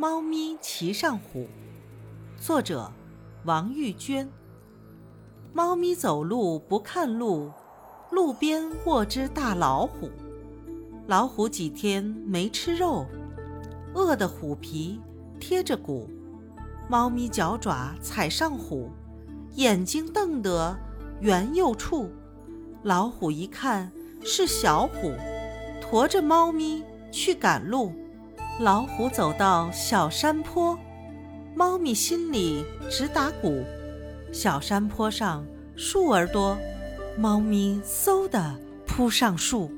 猫咪骑上虎，作者王玉娟。猫咪走路不看路，路边卧只大老虎。老虎几天没吃肉，饿得虎皮贴着骨。猫咪脚爪踩上虎，眼睛瞪得圆又处。老虎一看是小虎，驮着猫咪去赶路。老虎走到小山坡，猫咪心里直打鼓。小山坡上树儿多，猫咪嗖地扑上树。